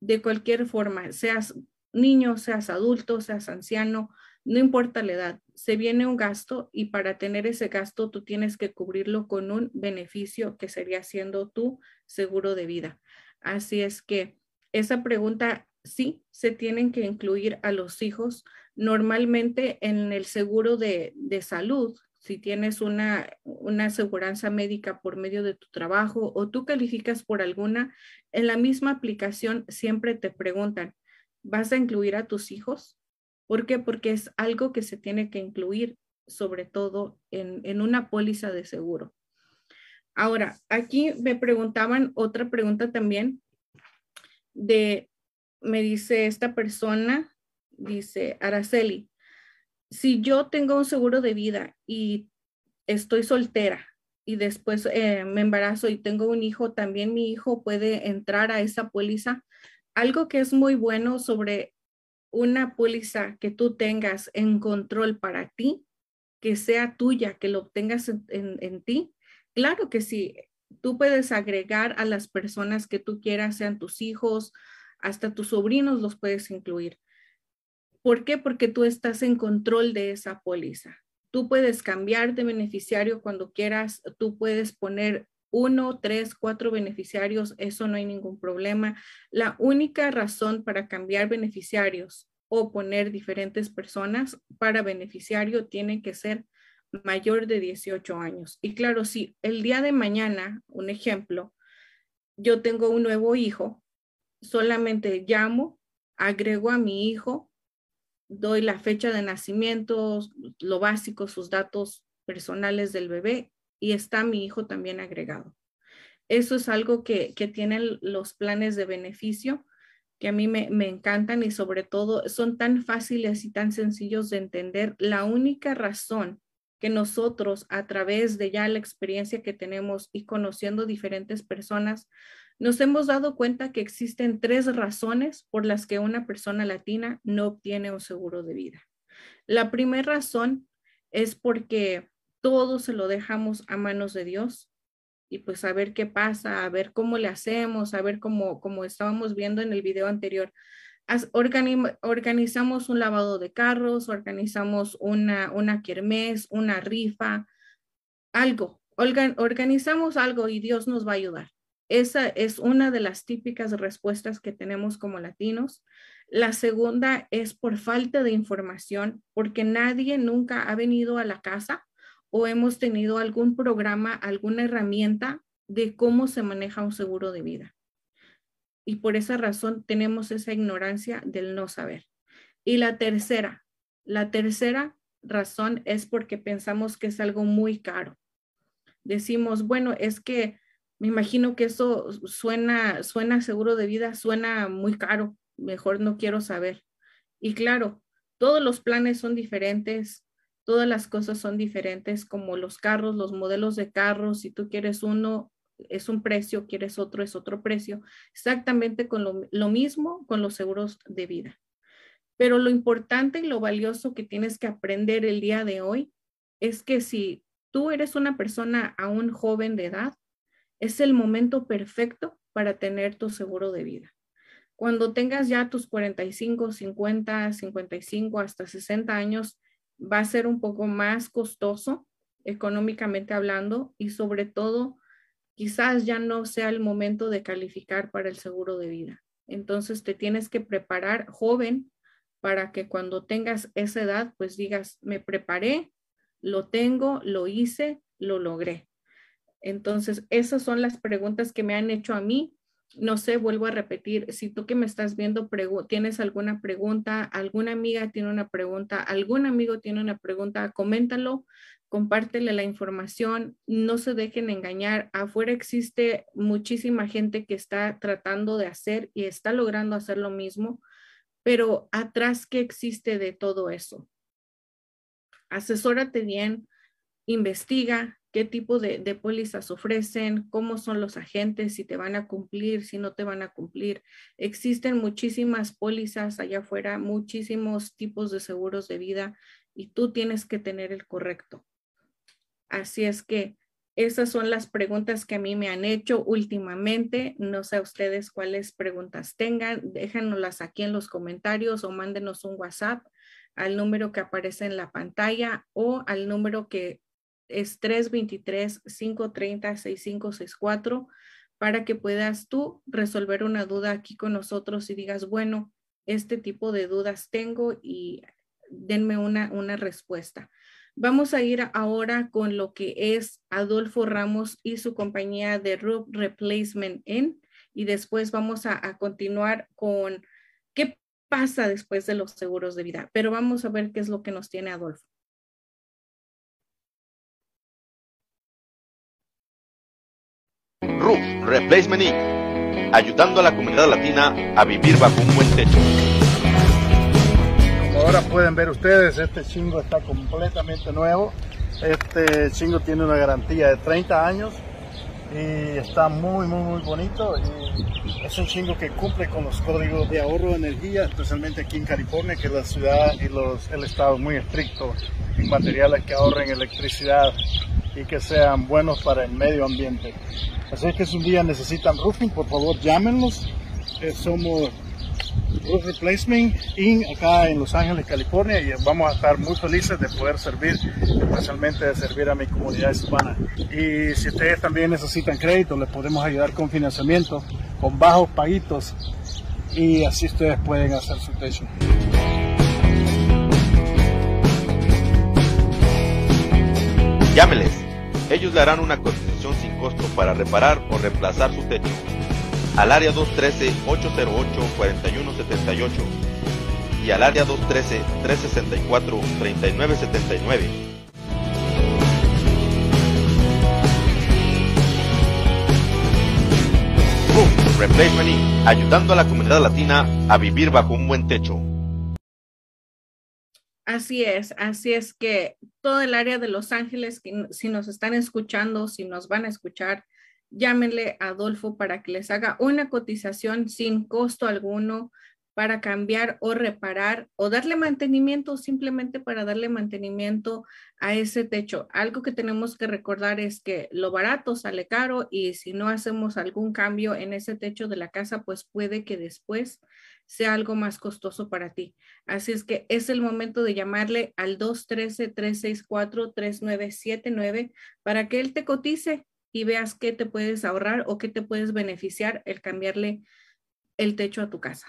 de cualquier forma, seas niño, seas adulto, seas anciano, no importa la edad, se viene un gasto y para tener ese gasto tú tienes que cubrirlo con un beneficio que sería siendo tu seguro de vida. Así es que esa pregunta sí se tienen que incluir a los hijos. Normalmente en el seguro de, de salud si tienes una, una aseguranza médica por medio de tu trabajo o tú calificas por alguna, en la misma aplicación siempre te preguntan, ¿vas a incluir a tus hijos? ¿Por qué? Porque es algo que se tiene que incluir, sobre todo en, en una póliza de seguro. Ahora, aquí me preguntaban otra pregunta también de, me dice esta persona, dice Araceli, si yo tengo un seguro de vida y estoy soltera y después eh, me embarazo y tengo un hijo, también mi hijo puede entrar a esa póliza. Algo que es muy bueno sobre una póliza que tú tengas en control para ti, que sea tuya, que lo obtengas en, en ti. Claro que sí, tú puedes agregar a las personas que tú quieras, sean tus hijos, hasta tus sobrinos los puedes incluir. ¿Por qué? Porque tú estás en control de esa póliza. Tú puedes cambiar de beneficiario cuando quieras, tú puedes poner uno, tres, cuatro beneficiarios, eso no hay ningún problema. La única razón para cambiar beneficiarios o poner diferentes personas para beneficiario tiene que ser mayor de 18 años. Y claro, si el día de mañana, un ejemplo, yo tengo un nuevo hijo, solamente llamo, agrego a mi hijo doy la fecha de nacimiento, lo básico, sus datos personales del bebé y está mi hijo también agregado. Eso es algo que, tienen los planes de beneficio que a mí me, me, encantan y sobre todo son tan fáciles y tan sencillos de entender. La única razón que nosotros a través de ya la experiencia que tenemos y conociendo diferentes personas, nos hemos dado cuenta que existen tres razones por las que una persona latina no obtiene un seguro de vida. La primera razón es porque todo se lo dejamos a manos de Dios y pues a ver qué pasa, a ver cómo le hacemos, a ver cómo, como estábamos viendo en el video anterior. organizamos un lavado de carros, organizamos una, una kermés, una rifa, algo. organizamos algo y Dios nos va a ayudar. Esa es una de las típicas respuestas que tenemos como latinos. La segunda es por falta de información, porque nadie nunca ha venido a la casa o hemos tenido algún programa, alguna herramienta de cómo se maneja un seguro de vida. Y por esa razón tenemos esa ignorancia del no saber. Y la tercera, la tercera razón es porque pensamos que es algo muy caro. Decimos, bueno, es que me imagino que eso suena, suena seguro de vida, suena muy caro, mejor no quiero saber. Y claro, todos los planes son diferentes, todas las cosas son diferentes, como los carros, los modelos de carros, si tú quieres uno, es un precio, quieres otro, es otro precio. Exactamente con lo, lo mismo con los seguros de vida. Pero lo importante y lo valioso que tienes que aprender el día de hoy es que si tú eres una persona aún joven de edad, es el momento perfecto para tener tu seguro de vida. Cuando tengas ya tus 45, 50, 55, hasta 60 años, va a ser un poco más costoso económicamente hablando y sobre todo quizás ya no sea el momento de calificar para el seguro de vida. Entonces te tienes que preparar joven para que cuando tengas esa edad, pues digas, me preparé, lo tengo, lo hice, lo logré. Entonces, esas son las preguntas que me han hecho a mí. No sé, vuelvo a repetir, si tú que me estás viendo tienes alguna pregunta, alguna amiga tiene una pregunta, algún amigo tiene una pregunta, coméntalo, compártele la información, no se dejen engañar. Afuera existe muchísima gente que está tratando de hacer y está logrando hacer lo mismo, pero atrás, ¿qué existe de todo eso? Asesórate bien, investiga, qué tipo de, pólizas ofrecen, cómo son los agentes, si te van a cumplir, si no te van a cumplir. Existen muchísimas pólizas allá afuera, muchísimos tipos de seguros de vida y tú tienes que tener el correcto. Así es que esas son las preguntas que a mí me han hecho últimamente. No sé a ustedes cuáles preguntas tengan. Déjanoslas aquí en los comentarios o mándenos un WhatsApp al número que aparece en la pantalla o al número que es 323-530-6564 para que puedas tú resolver una duda aquí con nosotros y digas, bueno, este tipo de dudas tengo y denme una, una respuesta. Vamos a ir ahora con lo que es Adolfo Ramos y su compañía de Roof Replacement In y después vamos a, a continuar con qué pasa después de los seguros de vida. Pero vamos a ver qué es lo que nos tiene Adolfo. Roof Replacement Inc., ayudando a la comunidad latina a vivir bajo un buen techo. Ahora pueden ver ustedes, este chingo está completamente nuevo. Este chingo tiene una garantía de 30 años y está muy, muy, muy bonito. Es un chingo que cumple con los códigos de ahorro de energía, especialmente aquí en California, que la ciudad y el estado es muy estricto en materiales que ahorren electricidad y que sean buenos para el medio ambiente. Así que si un día necesitan roofing, por favor llámenlos. Eh, somos Roof Replacement Inc. acá en Los Ángeles, California y vamos a estar muy felices de poder servir, especialmente de servir a mi comunidad hispana. Y si ustedes también necesitan crédito, les podemos ayudar con financiamiento, con bajos paguitos y así ustedes pueden hacer su techo. Llámeles. Ellos le harán una cotización sin costo para reparar o reemplazar su techo. Al área 213-808-4178 y al área 213-364-3979. Roof Replacement Inc., ayudando a la comunidad latina a vivir bajo un buen techo. Así es, así es que todo el área de Los Ángeles, si nos están escuchando, si nos van a escuchar, llámenle a Adolfo para que les haga una cotización sin costo alguno para cambiar o reparar o darle mantenimiento, simplemente para darle mantenimiento a ese techo. Algo que tenemos que recordar es que lo barato sale caro y si no hacemos algún cambio en ese techo de la casa, pues puede que después sea algo más costoso para ti. Así es que es el momento de llamarle al 213-364-3979 para que él te cotice y veas qué te puedes ahorrar o qué te puedes beneficiar el cambiarle el techo a tu casa.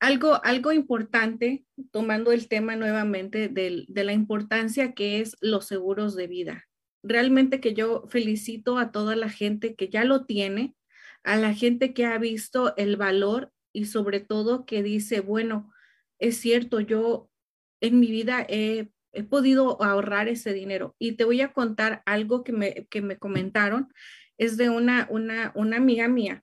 Algo, algo importante, tomando el tema nuevamente de, de la importancia que es los seguros de vida. Realmente que yo felicito a toda la gente que ya lo tiene, a la gente que ha visto el valor y sobre todo que dice, bueno, es cierto, yo en mi vida he, podido ahorrar ese dinero. Y te voy a contar algo que me, que me comentaron, es de una, una, una amiga mía,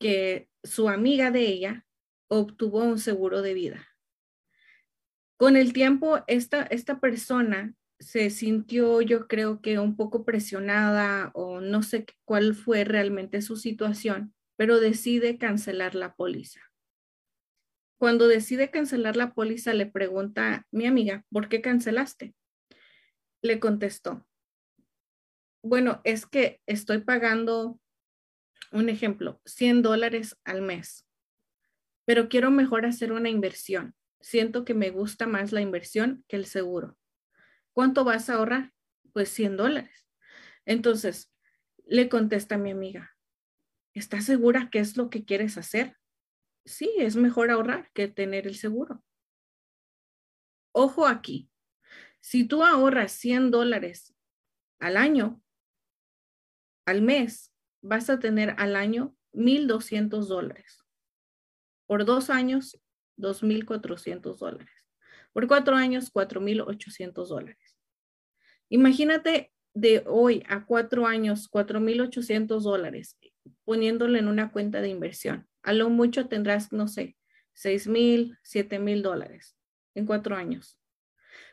que su amiga de ella obtuvo un seguro de vida. Con el tiempo, esta, esta persona se sintió, yo creo que un poco presionada o no sé cuál fue realmente su situación, pero decide cancelar la póliza. Cuando decide cancelar la póliza, le pregunta mi amiga, ¿por qué cancelaste? Le contestó, bueno, es que estoy pagando, un ejemplo, 100 dólares al mes, pero quiero mejor hacer una inversión. Siento que me gusta más la inversión que el seguro. ¿Cuánto vas a ahorrar? Pues 100 dólares. Entonces, le contesta mi amiga, ¿Estás segura qué es lo que quieres hacer? Sí, es mejor ahorrar que tener el seguro. Ojo aquí, si tú ahorras 100 dólares al año, al mes, vas a tener al año 1.200 dólares. Por dos años, 2.400 dólares. Por cuatro años, 4.800 dólares. Imagínate de hoy a cuatro años, 4.800 dólares poniéndolo en una cuenta de inversión. A lo mucho tendrás, no sé, seis mil, siete mil dólares en cuatro años.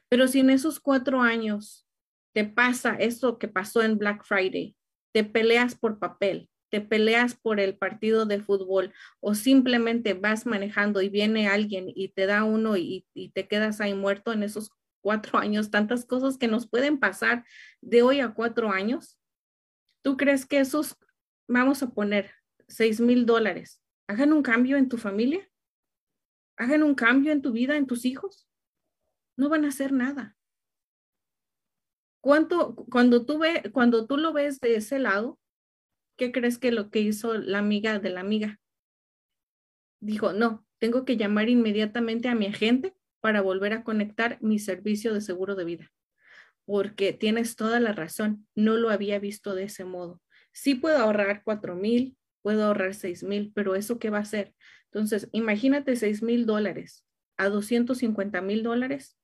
Pero si en esos cuatro años te pasa eso que pasó en Black Friday, te peleas por papel, te peleas por el partido de fútbol o simplemente vas manejando y viene alguien y te da uno y te quedas ahí muerto en esos cuatro años, tantas cosas que nos pueden pasar de hoy a cuatro años. ¿Tú crees que esos vamos a poner 6 mil dólares, hagan un cambio en tu familia, hagan un cambio en tu vida, en tus hijos, no van a hacer nada. ¿Cuánto, cuando tú, ve, cuando tú lo ves de ese lado, ¿qué crees que lo que hizo la amiga de la amiga? Dijo, no, tengo que llamar inmediatamente a mi agente para volver a conectar mi servicio de seguro de vida. Porque tienes toda la razón, no lo había visto de ese modo. Sí puedo ahorrar cuatro mil, puedo ahorrar seis mil, pero ¿eso qué va a hacer? Entonces, imagínate seis mil dólares a 250 mil dólares,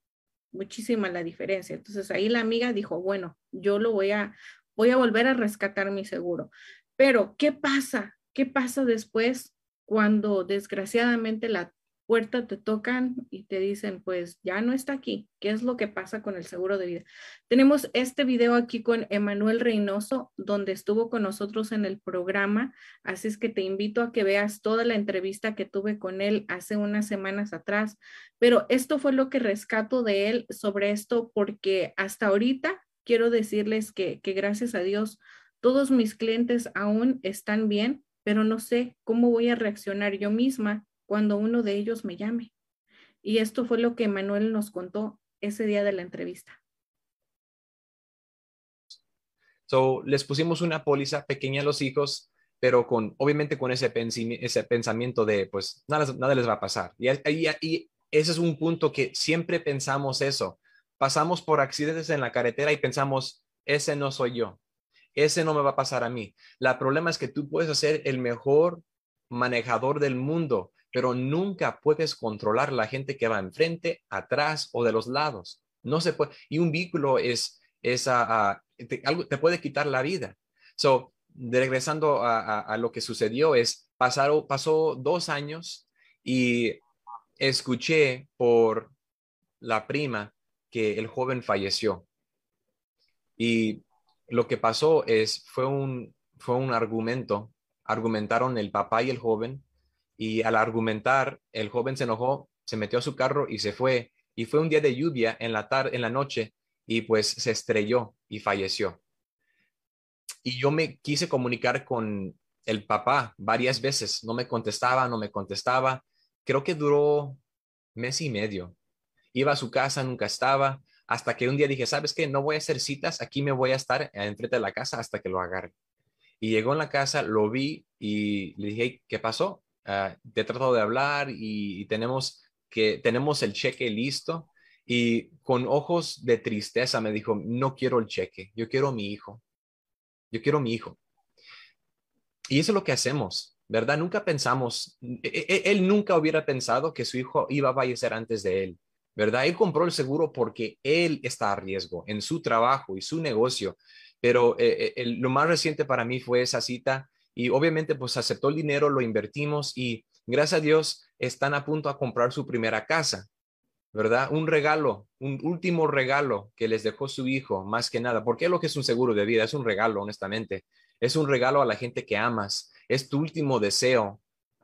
muchísima la diferencia. Entonces ahí la amiga dijo, bueno, yo lo voy a, voy a volver a rescatar mi seguro. Pero, ¿qué pasa? ¿Qué pasa después cuando desgraciadamente la puerta te tocan y te dicen, pues ya no está aquí. ¿Qué es lo que pasa con el seguro de vida? Tenemos este video aquí con Emanuel Reynoso, donde estuvo con nosotros en el programa. Así es que te invito a que veas toda la entrevista que tuve con él hace unas semanas atrás. Pero esto fue lo que rescato de él sobre esto, porque hasta ahorita quiero decirles que, que gracias a Dios, todos mis clientes aún están bien, pero no sé cómo voy a reaccionar yo misma cuando uno de ellos me llame. Y esto fue lo que Manuel nos contó ese día de la entrevista. So, les pusimos una póliza pequeña a los hijos, pero con, obviamente con ese, ese pensamiento de, pues, nada, nada les va a pasar. Y, y, y ese es un punto que siempre pensamos eso. Pasamos por accidentes en la carretera y pensamos, ese no soy yo. Ese no me va a pasar a mí. La problema es que tú puedes ser el mejor manejador del mundo, pero nunca puedes controlar la gente que va enfrente, atrás o de los lados. No se puede. Y un vehículo es, es te, algo, te puede quitar la vida. So, regresando a, lo que sucedió, es pasaron, pasó dos años y escuché por la prima que el joven falleció. Y lo que pasó es, fue un, fue un argumento, argumentaron el papá y el joven y al argumentar, el joven se enojó, se metió a su carro y se fue. Y fue un día de lluvia en la tarde, en la noche, y pues se estrelló y falleció. Y yo me quise comunicar con el papá varias veces, no me contestaba, no me contestaba. Creo que duró mes y medio. Iba a su casa, nunca estaba, hasta que un día dije, ¿sabes qué? No voy a hacer citas, aquí me voy a estar enfrente de la casa hasta que lo agarre. Y llegó en la casa, lo vi y le dije, ¿qué pasó? Uh, te he tratado de hablar y, tenemos que tenemos el cheque listo y con ojos de tristeza me dijo, no quiero el cheque, yo quiero mi hijo, yo quiero mi hijo. Y eso es lo que hacemos, ¿verdad? Nunca pensamos, e, e, e, él nunca hubiera pensado que su hijo iba a fallecer antes de él, ¿verdad? Él compró el seguro porque él está a riesgo en su trabajo y su negocio, pero eh, eh, lo más reciente para mí fue esa cita y obviamente pues aceptó el dinero, lo invertimos y gracias a Dios están a punto a comprar su primera casa, ¿verdad? Un regalo, un último regalo que les dejó su hijo, más que nada, porque lo que es un seguro de vida, es un regalo, honestamente, es un regalo a la gente que amas, es tu último deseo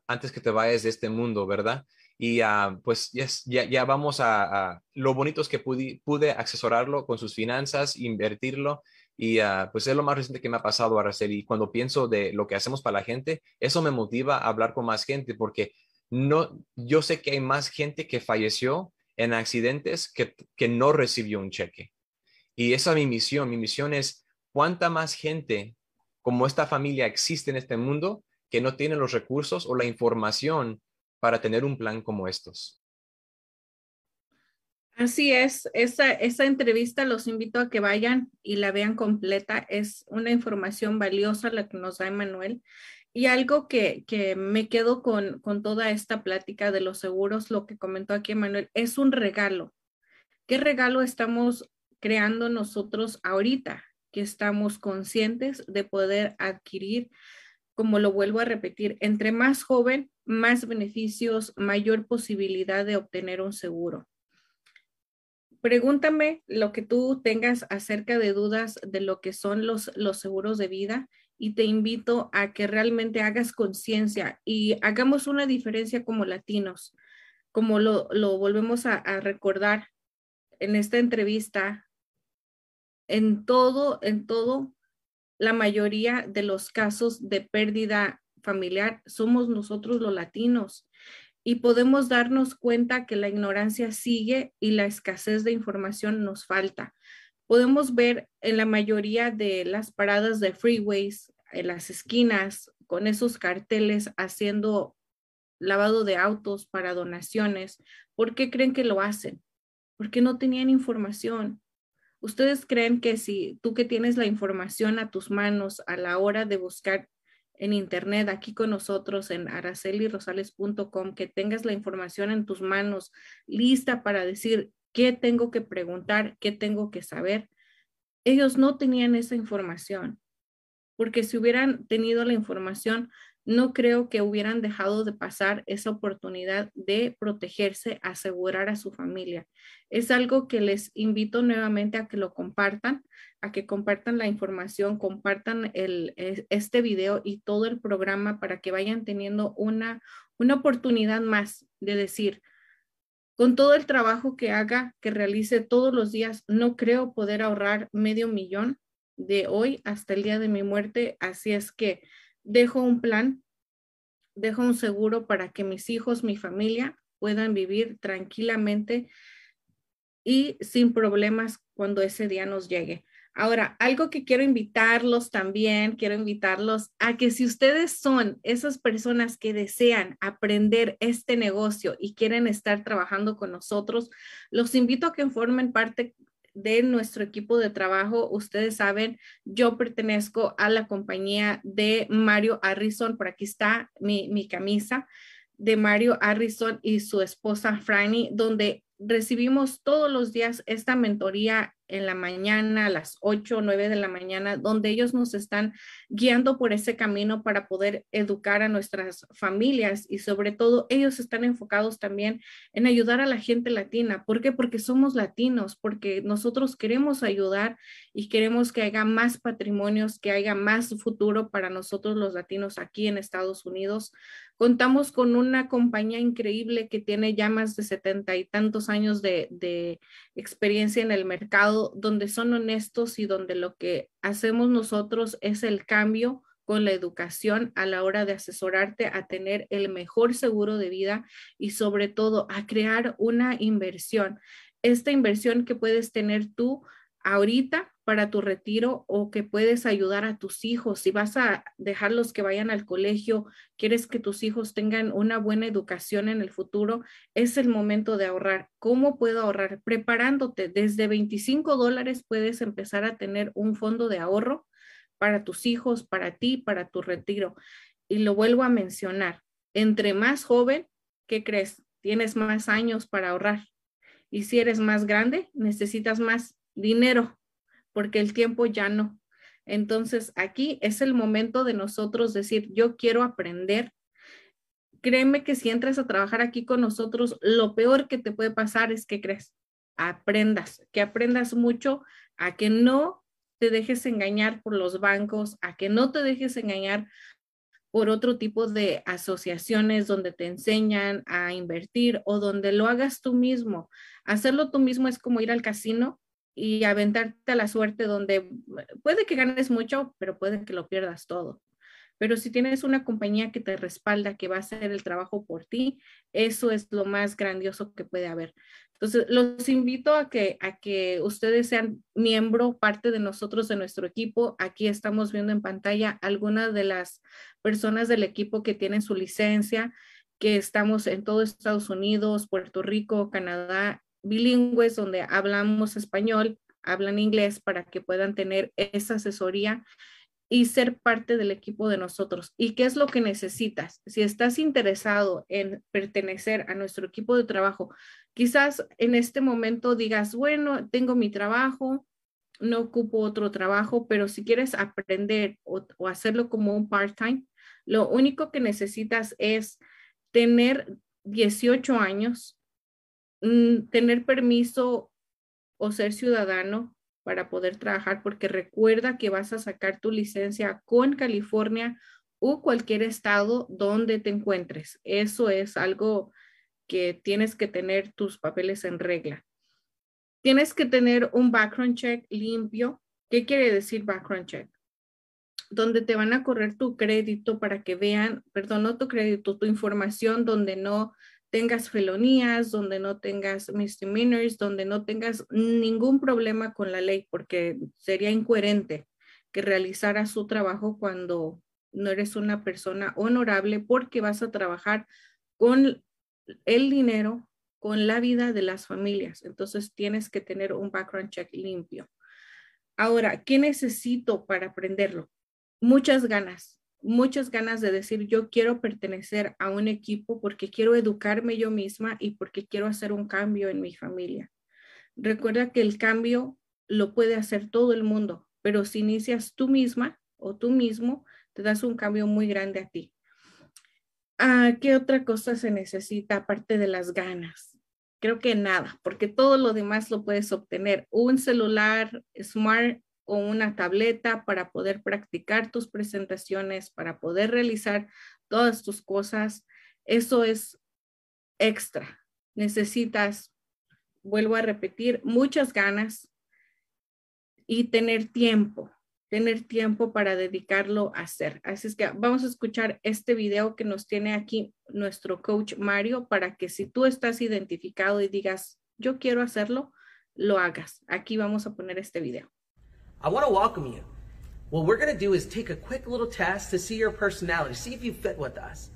antes que te vayas de este mundo, ¿verdad? Y uh, pues ya, ya, vamos a, lo bonito es que pude, pude asesorarlo con sus finanzas, invertirlo y ah, pues es lo más reciente que me ha pasado, Araceli. Y cuando pienso de lo que hacemos para la gente, eso me motiva a hablar con más gente porque no, yo sé que hay más gente que falleció en accidentes que, que no recibió un cheque. Y esa es mi misión. Mi misión es cuánta más gente como esta familia existe en este mundo que no tiene los recursos o la información para tener un plan como estos. Así es, esa, esa entrevista los invito a que vayan y la vean completa. Es una información valiosa la que nos da Emanuel. Y algo que, que me quedo con, con toda esta plática de los seguros, lo que comentó aquí Emanuel, es un regalo. ¿Qué regalo estamos creando nosotros ahorita? Que estamos conscientes de poder adquirir, como lo vuelvo a repetir, entre más joven, más beneficios, mayor posibilidad de obtener un seguro pregúntame lo que tú tengas acerca de dudas de lo que son los, los seguros de vida y te invito a que realmente hagas conciencia y hagamos una diferencia como latinos, como lo, lo volvemos a, a, recordar en esta entrevista, en todo, en todo, la mayoría de los casos de pérdida familiar somos nosotros los latinos y podemos darnos cuenta que la ignorancia sigue y la escasez de información nos falta. Podemos ver en la mayoría de las paradas de freeways, en las esquinas, con esos carteles haciendo lavado de autos, para donaciones. ¿Por qué creen que lo hacen? Porque no tenían información. ¿Ustedes creen que si tú que tienes la información a tus manos a la hora de buscar en internet aquí con nosotros en aracelirosales.com, que tengas la información en tus manos lista para decir qué tengo que preguntar, qué tengo que saber? Ellos no tenían esa información, porque si hubieran tenido la información, no creo que hubieran dejado de pasar esa oportunidad de protegerse, asegurar a su familia. Es algo que les invito nuevamente a que lo compartan, a que compartan la información, compartan este video y todo el programa para que vayan teniendo una, una oportunidad más de decir, con todo el trabajo que haga, que realice todos los días, no creo poder ahorrar medio millón de hoy hasta el día de mi muerte. Así es que dejo un plan, dejo un seguro para que mis hijos, mi familia puedan vivir tranquilamente y sin problemas cuando ese día nos llegue. Ahora, algo que quiero invitarlos también, quiero invitarlos a que si ustedes son esas personas que desean aprender este negocio y quieren estar trabajando con nosotros, los invito a que formen parte de nuestro equipo de trabajo. Ustedes saben, yo pertenezco a la compañía de Mario Harrison. Por aquí está mi, mi camisa de Mario Harrison y su esposa Franny, donde recibimos todos los días esta mentoría en la mañana, a las 8 o 9 de la mañana, donde ellos nos están guiando por ese camino para poder educar a nuestras familias y sobre todo ellos están enfocados también en ayudar a la gente latina. ¿Por qué? Porque somos latinos, porque nosotros queremos ayudar y queremos que haya más patrimonios, que haya más futuro para nosotros los latinos aquí en Estados Unidos. Contamos con una compañía increíble que tiene ya más de setenta y tantos años de, de experiencia en el mercado, donde son honestos y donde lo que hacemos nosotros es el cambio con la educación a la hora de asesorarte a tener el mejor seguro de vida y sobre todo a crear una inversión. Esta inversión que puedes tener tú ahorita para tu retiro o que puedes ayudar a tus hijos. Si vas a dejarlos que vayan al colegio, quieres que tus hijos tengan una buena educación en el futuro, es el momento de ahorrar. ¿Cómo puedo ahorrar? Preparándote. Desde 25 dólares puedes empezar a tener un fondo de ahorro para tus hijos, para ti, para tu retiro. Y lo vuelvo a mencionar. Entre más joven, ¿qué crees? Tienes más años para ahorrar. Y si eres más grande, necesitas más dinero porque el tiempo ya no. Entonces, aquí es el momento de nosotros decir, yo quiero aprender. Créeme que si entras a trabajar aquí con nosotros, lo peor que te puede pasar es que crees, aprendas, que aprendas mucho, a que no te dejes engañar por los bancos, a que no te dejes engañar por otro tipo de asociaciones donde te enseñan a invertir o donde lo hagas tú mismo. Hacerlo tú mismo es como ir al casino y aventarte a la suerte donde puede que ganes mucho, pero puede que lo pierdas todo. Pero si tienes una compañía que te respalda, que va a hacer el trabajo por ti, eso es lo más grandioso que puede haber. Entonces, los invito a que, a que ustedes sean miembro, parte de nosotros, de nuestro equipo. Aquí estamos viendo en pantalla algunas de las personas del equipo que tienen su licencia, que estamos en todo Estados Unidos, Puerto Rico, Canadá bilingües donde hablamos español, hablan inglés para que puedan tener esa asesoría y ser parte del equipo de nosotros. ¿Y qué es lo que necesitas? Si estás interesado en pertenecer a nuestro equipo de trabajo, quizás en este momento digas, bueno, tengo mi trabajo, no ocupo otro trabajo, pero si quieres aprender o, hacerlo como un part-time, lo único que necesitas es tener 18 años, tener permiso o ser ciudadano para poder trabajar, porque recuerda que vas a sacar tu licencia con California o cualquier estado donde te encuentres. Eso es algo que tienes que tener tus papeles en regla. Tienes que tener un background check limpio. ¿Qué quiere decir background check? Donde te van a correr tu crédito para que vean, perdón, no tu crédito, tu información donde no tengas felonías, donde no tengas misdemeanors, donde no tengas ningún problema con la ley, porque sería incoherente que realizara su trabajo cuando no eres una persona honorable porque vas a trabajar con el dinero, con la vida de las familias. Entonces tienes que tener un background check limpio. Ahora, ¿qué necesito para aprenderlo? Muchas ganas, muchas ganas de decir, yo quiero pertenecer a un equipo porque quiero educarme yo misma y porque quiero hacer un cambio en mi familia. Recuerda que el cambio lo puede hacer todo el mundo, pero si inicias tú misma o tú mismo, te das un cambio muy grande a ti. Ah, ¿Qué otra cosa se necesita aparte de las ganas? Creo que nada, porque todo lo demás lo puedes obtener. Un celular smart o una tableta para poder practicar tus presentaciones, para poder realizar todas tus cosas. Eso es extra. Necesitas, vuelvo a repetir, muchas ganas y tener tiempo tener tiempo para dedicarlo a hacer. Así es que vamos a escuchar este video que nos tiene aquí nuestro coach Mario para que si tú estás identificado y digas, yo quiero hacerlo, lo hagas. Aquí vamos a poner este video. I want to welcome you. What we're going to do is take a quick little test to see your personality, see if you fit with us.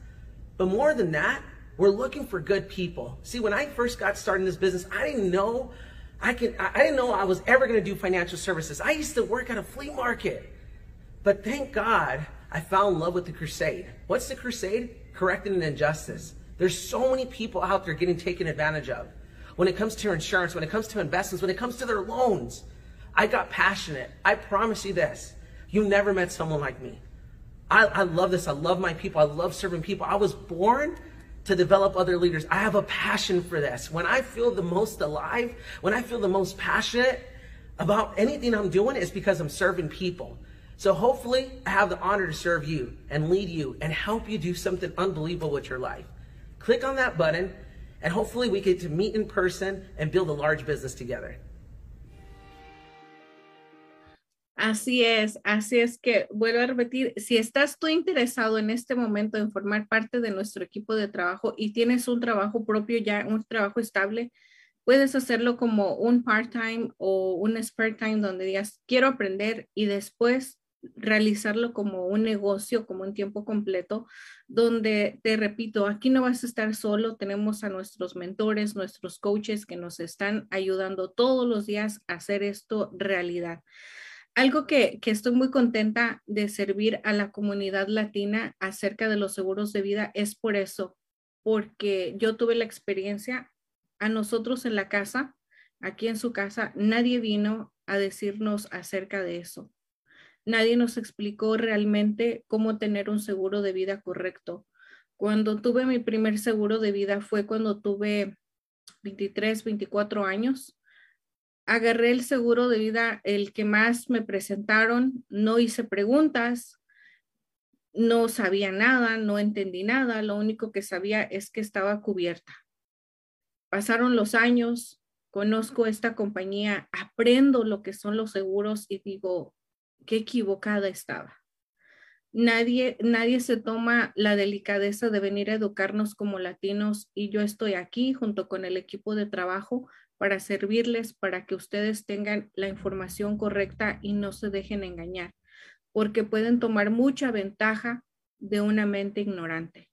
But more than that, we're looking for good people. See, when I first got started in this business, I didn't know I can I didn't know I was ever going to do financial services. I used to work at a flea market. But thank God I fell in love with the crusade. What's the crusade? Correcting an injustice. There's so many people out there getting taken advantage of. When it comes to insurance, when it comes to investments, when it comes to their loans, I got passionate. I promise you this. You never met someone like me. I, I love this. I love my people. I love serving people. I was born to develop other leaders. I have a passion for this. When I feel the most alive, when I feel the most passionate about anything I'm doing, it's because I'm serving people. So hopefully, I have the honor to serve you and lead you and help you do something unbelievable with your life. Click on that button, and hopefully, we get to meet in person and build a large business together. Así es, así es que vuelvo a repetir, si estás tú interesado en este momento en formar parte de nuestro equipo de trabajo y tienes un trabajo propio ya, un trabajo estable, puedes hacerlo como un part-time o un spare time donde digas, quiero aprender y después realizarlo como un negocio, como un tiempo completo, donde te repito, aquí no vas a estar solo, tenemos a nuestros mentores, nuestros coaches que nos están ayudando todos los días a hacer esto realidad algo que, estoy muy contenta de servir a la comunidad latina acerca de los seguros de vida es por eso, porque yo tuve la experiencia a nosotros en la casa, aquí en su casa, nadie vino a decirnos acerca de eso. Nadie nos explicó realmente cómo tener un seguro de vida correcto. Cuando tuve mi primer seguro de vida fue cuando tuve 23, 24 años agarré el seguro de vida, el que más me presentaron, no hice preguntas, no sabía nada, no entendí nada, lo único que sabía es que estaba cubierta. Pasaron los años, conozco esta compañía, aprendo lo que son los seguros y digo, qué equivocada estaba. Nadie, nadie se toma la delicadeza de venir a educarnos como latinos y yo estoy aquí junto con el equipo de trabajo para servirles, para que ustedes tengan la información correcta y no se dejen engañar, porque pueden tomar mucha ventaja de una mente ignorante.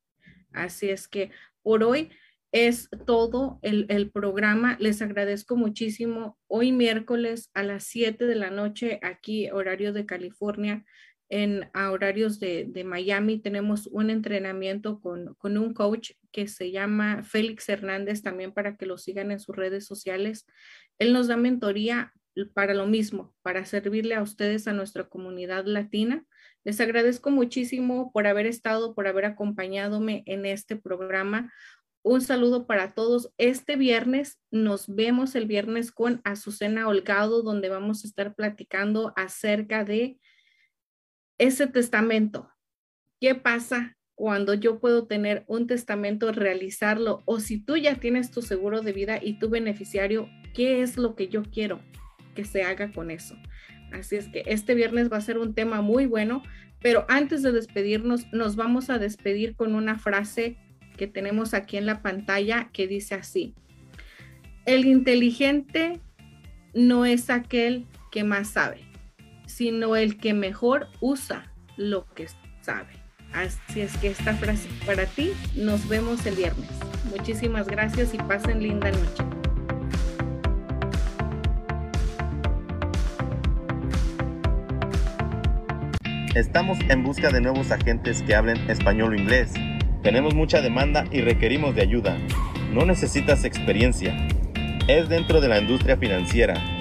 Así es que por hoy es todo el, programa. Les agradezco muchísimo. Hoy miércoles a las 7 de la noche, aquí horario de California, en horarios de, Miami tenemos un entrenamiento con, un coach que se llama Félix Hernández, también para que lo sigan en sus redes sociales. Él nos da mentoría para lo mismo, para servirle a ustedes, a nuestra comunidad latina. Les agradezco muchísimo por haber estado, por haber acompañadome en este programa. Un saludo para todos. Este viernes nos vemos el viernes con Azucena Holgado, donde vamos a estar platicando acerca de ese testamento, ¿qué pasa cuando yo puedo tener un testamento, realizarlo? O si tú ya tienes tu seguro de vida y tu beneficiario, ¿qué es lo que yo quiero que se haga con eso? Así es que este viernes va a ser un tema muy bueno, pero antes de despedirnos, nos vamos a despedir con una frase que tenemos aquí en la pantalla que dice así, el inteligente no es aquel que más sabe, sino el que mejor usa lo que sabe. Así es que esta frase para ti. Nos vemos el viernes. Muchísimas gracias y pasen linda noche. Estamos en busca de nuevos agentes que hablen español o inglés. Tenemos mucha demanda y requerimos de ayuda. No necesitas experiencia. Es dentro de la industria financiera.